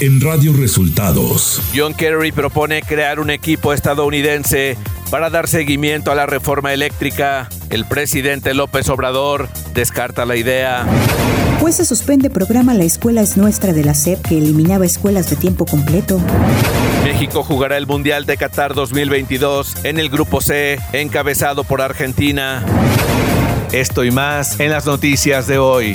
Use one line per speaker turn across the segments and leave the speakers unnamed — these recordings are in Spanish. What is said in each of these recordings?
en Radio Resultados.
John Kerry propone crear un equipo estadounidense para dar seguimiento a la reforma eléctrica. El presidente López Obrador descarta la idea.
Pues se suspende programa La Escuela es Nuestra de la SEP que eliminaba escuelas de tiempo completo.
México jugará el Mundial de Qatar 2022 en el Grupo C, encabezado por Argentina. Esto y más en las noticias de hoy.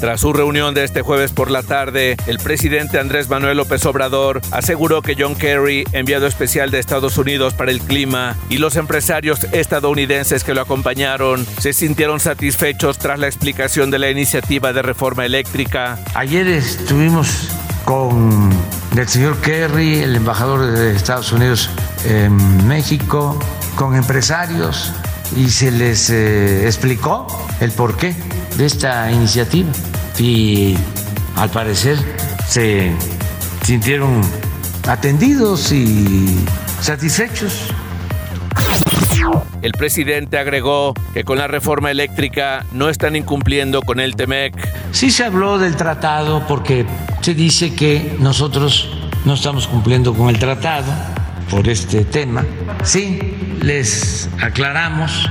Tras su reunión de este jueves por la tarde, el presidente Andrés Manuel López Obrador aseguró que John Kerry, enviado especial de Estados Unidos para el clima, y los empresarios estadounidenses que lo acompañaron se sintieron satisfechos tras la explicación de la iniciativa de reforma eléctrica.
Ayer estuvimos con el señor Kerry, el embajador de Estados Unidos en México, con empresarios y se les eh, explicó el porqué de esta iniciativa y al parecer se sintieron atendidos y satisfechos.
El presidente agregó que con la reforma eléctrica no están incumpliendo con el TEMEC.
Sí se habló del tratado porque se dice que nosotros no estamos cumpliendo con el tratado por este tema. Sí, les aclaramos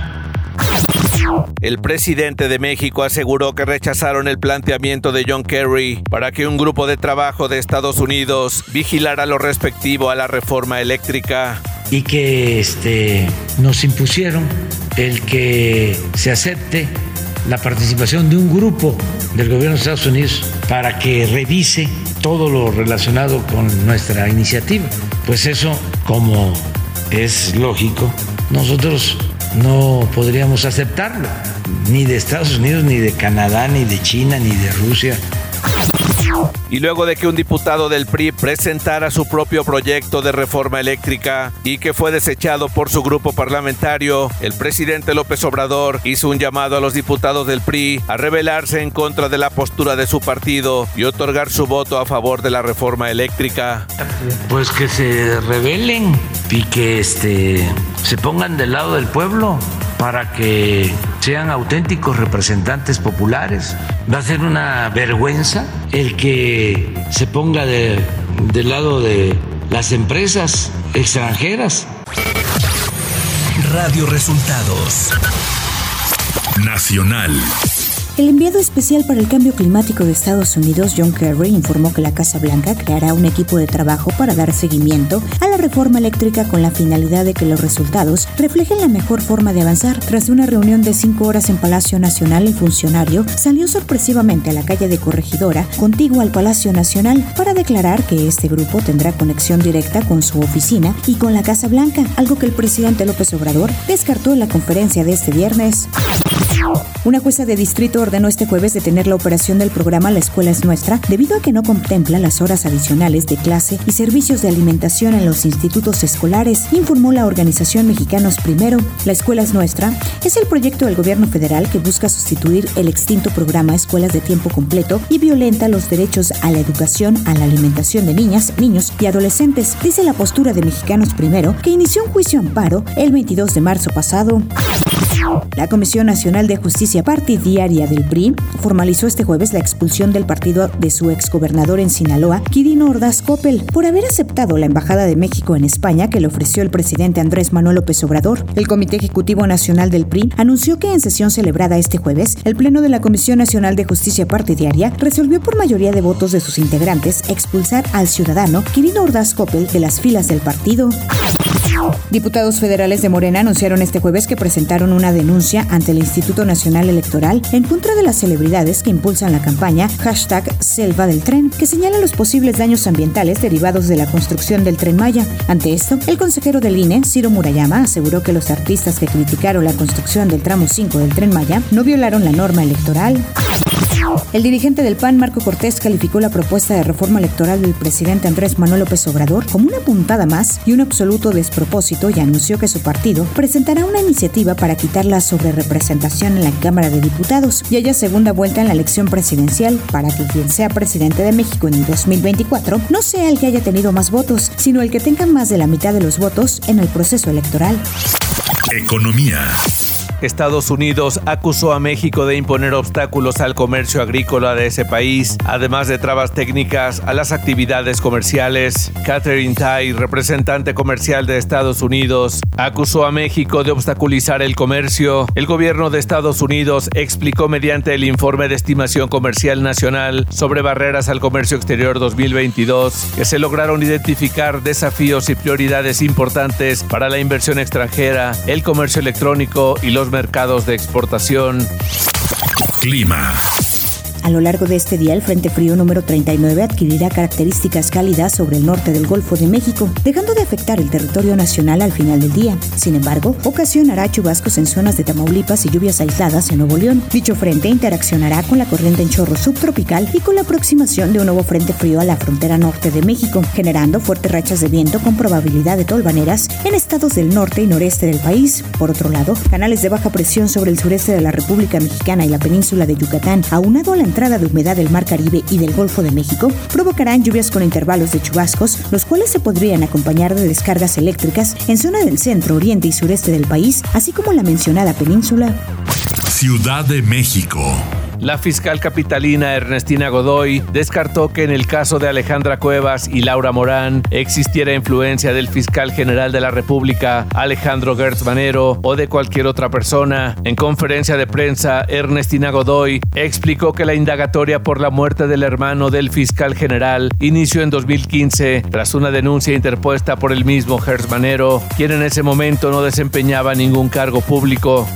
el presidente de México aseguró que rechazaron el planteamiento de John Kerry para que un grupo de trabajo de Estados Unidos vigilara lo respectivo a la reforma eléctrica.
Y que este, nos impusieron el que se acepte la participación de un grupo del gobierno de Estados Unidos para que revise todo lo relacionado con nuestra iniciativa. Pues eso, como es lógico, nosotros no podríamos aceptarlo, ni de Estados Unidos, ni de Canadá, ni de China, ni de Rusia.
Y luego de que un diputado del PRI presentara su propio proyecto de reforma eléctrica y que fue desechado por su grupo parlamentario, el presidente López Obrador hizo un llamado a los diputados del PRI a rebelarse en contra de la postura de su partido y otorgar su voto a favor de la reforma eléctrica.
Pues que se rebelen y que este, se pongan del lado del pueblo para que sean auténticos representantes populares. Va a ser una vergüenza el que se ponga del lado de las empresas extranjeras.
Radio Resultados Nacional.
El enviado especial para el cambio climático de Estados Unidos, John Kerry, informó que la Casa Blanca creará un equipo de trabajo para dar seguimiento a la reforma eléctrica con la finalidad de que los resultados reflejen la mejor forma de avanzar. Tras una reunión de cinco horas en Palacio Nacional, el funcionario salió sorpresivamente a la calle de Corregidora, contigua al Palacio Nacional, para declarar que este grupo tendrá conexión directa con su oficina y con la Casa Blanca, algo que el presidente López Obrador descartó en la conferencia de este viernes. Una jueza de distrito ordenó este jueves detener la operación del programa La Escuela es Nuestra debido a que no contempla las horas adicionales de clase y servicios de alimentación en los institutos escolares, informó la organización Mexicanos Primero. La Escuela es Nuestra es el proyecto del gobierno federal que busca sustituir el extinto programa Escuelas de Tiempo Completo y violenta los derechos a la educación, a la alimentación de niñas, niños y adolescentes, dice la postura de Mexicanos Primero, que inició un juicio amparo el 22 de marzo pasado. La Comisión Nacional de Justicia Partidaria del PRI formalizó este jueves la expulsión del partido de su exgobernador en Sinaloa, Quirino Ordaz Coppel, por haber aceptado la Embajada de México en España que le ofreció el presidente Andrés Manuel López Obrador. El Comité Ejecutivo Nacional del PRI anunció que en sesión celebrada este jueves, el Pleno de la Comisión Nacional de Justicia Partidaria resolvió por mayoría de votos de sus integrantes expulsar al ciudadano Quirino Ordaz Coppel de las filas del partido. Diputados federales de Morena anunciaron este jueves que presentaron una denuncia ante el Instituto Nacional Electoral en contra de las celebridades que impulsan la campaña hashtag Selva del Tren, que señala los posibles daños ambientales derivados de la construcción del tren Maya. Ante esto, el consejero del INE, Ciro Murayama, aseguró que los artistas que criticaron la construcción del tramo 5 del tren Maya no violaron la norma electoral. El dirigente del PAN, Marco Cortés, calificó la propuesta de reforma electoral del presidente Andrés Manuel López Obrador como una puntada más y un absoluto despropósito y anunció que su partido presentará una iniciativa para quitar la sobrerepresentación en la Cámara de Diputados y haya segunda vuelta en la elección presidencial para que quien sea presidente de México en el 2024 no sea el que haya tenido más votos, sino el que tenga más de la mitad de los votos en el proceso electoral.
Economía.
Estados Unidos acusó a México de imponer obstáculos al comercio agrícola de ese país, además de trabas técnicas a las actividades comerciales. Catherine Tai, representante comercial de Estados Unidos, acusó a México de obstaculizar el comercio. El gobierno de Estados Unidos explicó mediante el informe de estimación comercial nacional sobre barreras al comercio exterior 2022 que se lograron identificar desafíos y prioridades importantes para la inversión extranjera, el comercio electrónico y los mercados de exportación.
Clima.
A lo largo de este día, el Frente Frío número 39 adquirirá características cálidas sobre el norte del Golfo de México, dejando de afectar el territorio nacional al final del día. Sin embargo, ocasionará chubascos en zonas de Tamaulipas y lluvias aisladas en Nuevo León. Dicho frente interaccionará con la corriente en chorro subtropical y con la aproximación de un nuevo Frente Frío a la frontera norte de México, generando fuertes rachas de viento con probabilidad de tolvaneras en estados del norte y noreste del país. Por otro lado, canales de baja presión sobre el sureste de la República Mexicana y la península de Yucatán, aunado a la entrada de humedad del Mar Caribe y del Golfo de México provocarán lluvias con intervalos de chubascos, los cuales se podrían acompañar de descargas eléctricas en zona del centro, oriente y sureste del país, así como la mencionada península.
Ciudad de México.
La fiscal capitalina Ernestina Godoy descartó que en el caso de Alejandra Cuevas y Laura Morán existiera influencia del fiscal general de la República, Alejandro Gertz Manero, o de cualquier otra persona. En conferencia de prensa, Ernestina Godoy explicó que la indagatoria por la muerte del hermano del fiscal general inició en 2015 tras una denuncia interpuesta por el mismo Gertz Manero, quien en ese momento no desempeñaba ningún cargo público.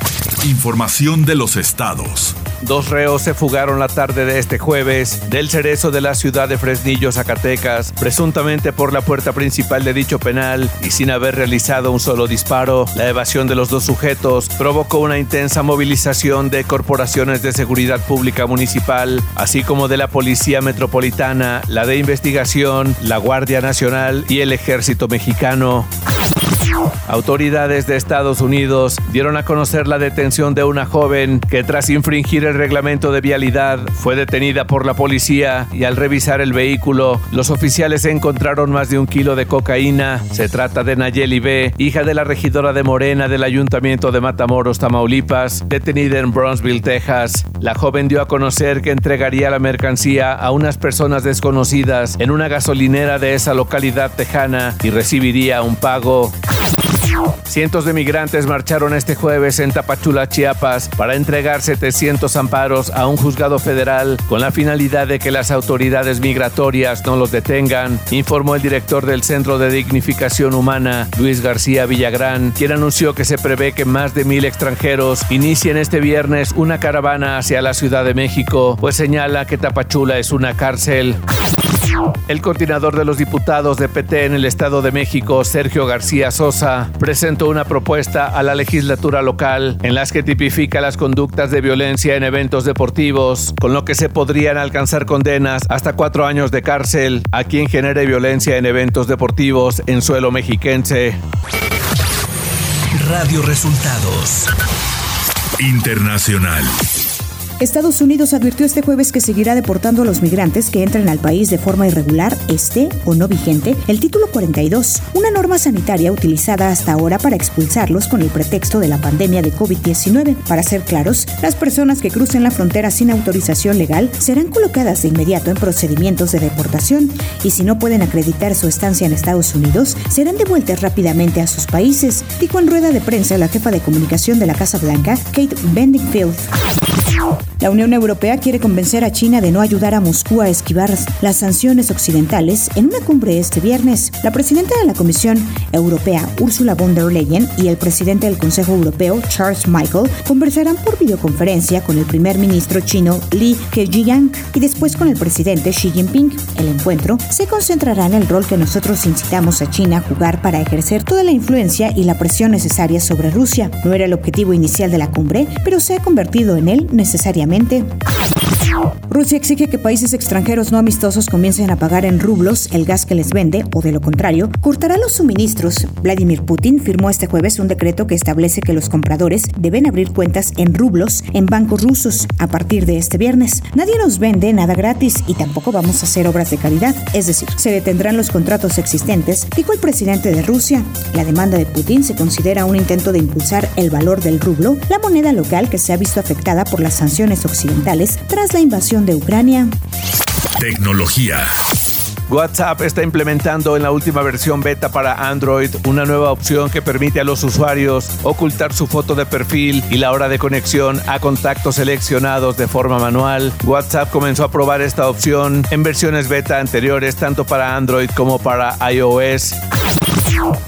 Información de los estados.
Dos reos se fugaron la tarde de este jueves del cerezo de la ciudad de Fresnillo, Zacatecas, presuntamente por la puerta principal de dicho penal y sin haber realizado un solo disparo. La evasión de los dos sujetos provocó una intensa movilización de corporaciones de seguridad pública municipal, así como de la Policía Metropolitana, la de Investigación, la Guardia Nacional y el Ejército Mexicano. Autoridades de Estados Unidos dieron a conocer la detención de una joven que tras infringir el reglamento de vialidad fue detenida por la policía y al revisar el vehículo los oficiales encontraron más de un kilo de cocaína. Se trata de Nayeli B., hija de la regidora de Morena del Ayuntamiento de Matamoros, Tamaulipas, detenida en Brownsville, Texas. La joven dio a conocer que entregaría la mercancía a unas personas desconocidas en una gasolinera de esa localidad tejana y recibiría un pago. Cientos de migrantes marcharon este jueves en Tapachula, Chiapas, para entregar 700 amparos a un juzgado federal con la finalidad de que las autoridades migratorias no los detengan, informó el director del Centro de Dignificación Humana, Luis García Villagrán, quien anunció que se prevé que más de mil extranjeros inicien este viernes una caravana hacia la Ciudad de México, pues señala que Tapachula es una cárcel. El coordinador de los diputados de PT en el Estado de México, Sergio García Sosa, presentó una propuesta a la legislatura local en las que tipifica las conductas de violencia en eventos deportivos, con lo que se podrían alcanzar condenas hasta cuatro años de cárcel a quien genere violencia en eventos deportivos en suelo mexiquense.
Radio Resultados Internacional.
Estados Unidos advirtió este jueves que seguirá deportando a los migrantes que entren al país de forma irregular, esté o no vigente, el título 42, una norma sanitaria utilizada hasta ahora para expulsarlos con el pretexto de la pandemia de COVID-19. Para ser claros, las personas que crucen la frontera sin autorización legal serán colocadas de inmediato en procedimientos de deportación y si no pueden acreditar su estancia en Estados Unidos, serán devueltas rápidamente a sus países, dijo en rueda de prensa la jefa de comunicación de la Casa Blanca, Kate Bedingfield. La Unión Europea quiere convencer a China de no ayudar a Moscú a esquivar las sanciones occidentales en una cumbre este viernes. La presidenta de la Comisión Europea, Ursula von der Leyen, y el presidente del Consejo Europeo, Charles Michael, conversarán por videoconferencia con el primer ministro chino Li Keqiang y después con el presidente Xi Jinping. El encuentro se concentrará en el rol que nosotros incitamos a China a jugar para ejercer toda la influencia y la presión necesaria sobre Rusia. No era el objetivo inicial de la cumbre, pero se ha convertido en él necesariamente nuevamente. Rusia exige que países extranjeros no amistosos comiencen a pagar en rublos el gas que les vende o de lo contrario, cortará los suministros. Vladimir Putin firmó este jueves un decreto que establece que los compradores deben abrir cuentas en rublos en bancos rusos a partir de este viernes. Nadie nos vende nada gratis y tampoco vamos a hacer obras de calidad, es decir, se detendrán los contratos existentes, dijo el presidente de Rusia. La demanda de Putin se considera un intento de impulsar el valor del rublo, la moneda local que se ha visto afectada por las sanciones occidentales tras la invasión de Ucrania.
Tecnología.
WhatsApp está implementando en la última versión beta para Android una nueva opción que permite a los usuarios ocultar su foto de perfil y la hora de conexión a contactos seleccionados de forma manual. WhatsApp comenzó a probar esta opción en versiones beta anteriores tanto para Android como para iOS.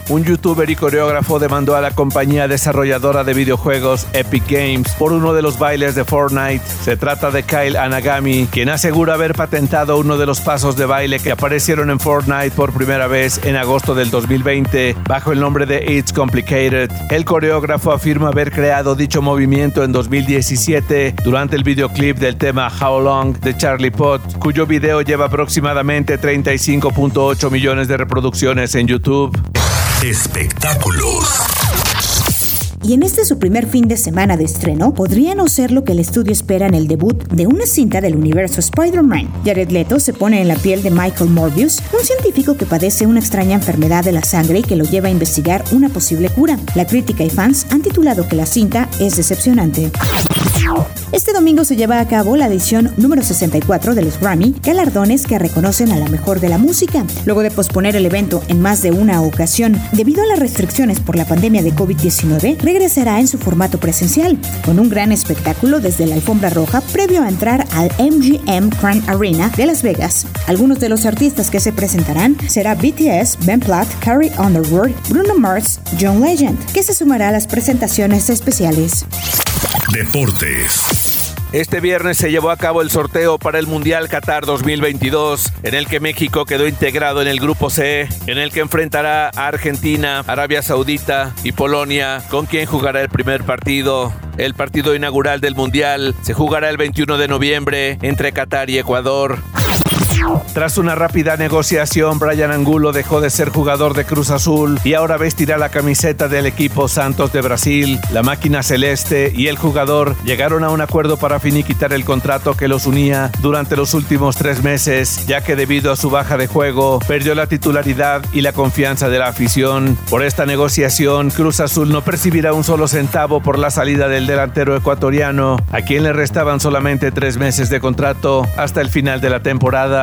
Un youtuber y coreógrafo demandó a la compañía desarrolladora de videojuegos Epic Games por uno de los bailes de Fortnite. Se trata de Kyle Anagami, quien asegura haber patentado uno de los pasos de baile que aparecieron en Fortnite por primera vez en agosto del 2020 bajo el nombre de It's Complicated. El coreógrafo afirma haber creado dicho movimiento en 2017 durante el videoclip del tema How Long de Charlie Potts, cuyo video lleva aproximadamente 35.8 millones de reproducciones en YouTube.
Espectáculos.
Y en este su primer fin de semana de estreno, podría no ser lo que el estudio espera en el debut de una cinta del universo Spider-Man. Jared Leto se pone en la piel de Michael Morbius, un científico que padece una extraña enfermedad de la sangre y que lo lleva a investigar una posible cura. La crítica y fans han titulado que la cinta es decepcionante. Este domingo se lleva a cabo la edición número 64 de los Grammy, galardones que reconocen a la mejor de la música. Luego de posponer el evento en más de una ocasión debido a las restricciones por la pandemia de COVID-19, regresará en su formato presencial, con un gran espectáculo desde la alfombra roja previo a entrar al MGM Grand Arena de Las Vegas. Algunos de los artistas que se presentarán será BTS, Ben Platt, Carrie Underwood, Bruno Mars, John Legend, que se sumará a las presentaciones especiales.
Deportes.
Este viernes se llevó a cabo el sorteo para el Mundial Qatar 2022, en el que México quedó integrado en el Grupo C, en el que enfrentará a Argentina, Arabia Saudita y Polonia, con quien jugará el primer partido. El partido inaugural del Mundial se jugará el 21 de noviembre entre Qatar y Ecuador. Tras una rápida negociación, Brian Angulo dejó de ser jugador de Cruz Azul y ahora vestirá la camiseta del equipo Santos de Brasil. La máquina celeste y el jugador llegaron a un acuerdo para finiquitar el contrato que los unía durante los últimos tres meses, ya que debido a su baja de juego perdió la titularidad y la confianza de la afición. Por esta negociación, Cruz Azul no percibirá un solo centavo por la salida del delantero ecuatoriano, a quien le restaban solamente tres meses de contrato hasta el final de la temporada.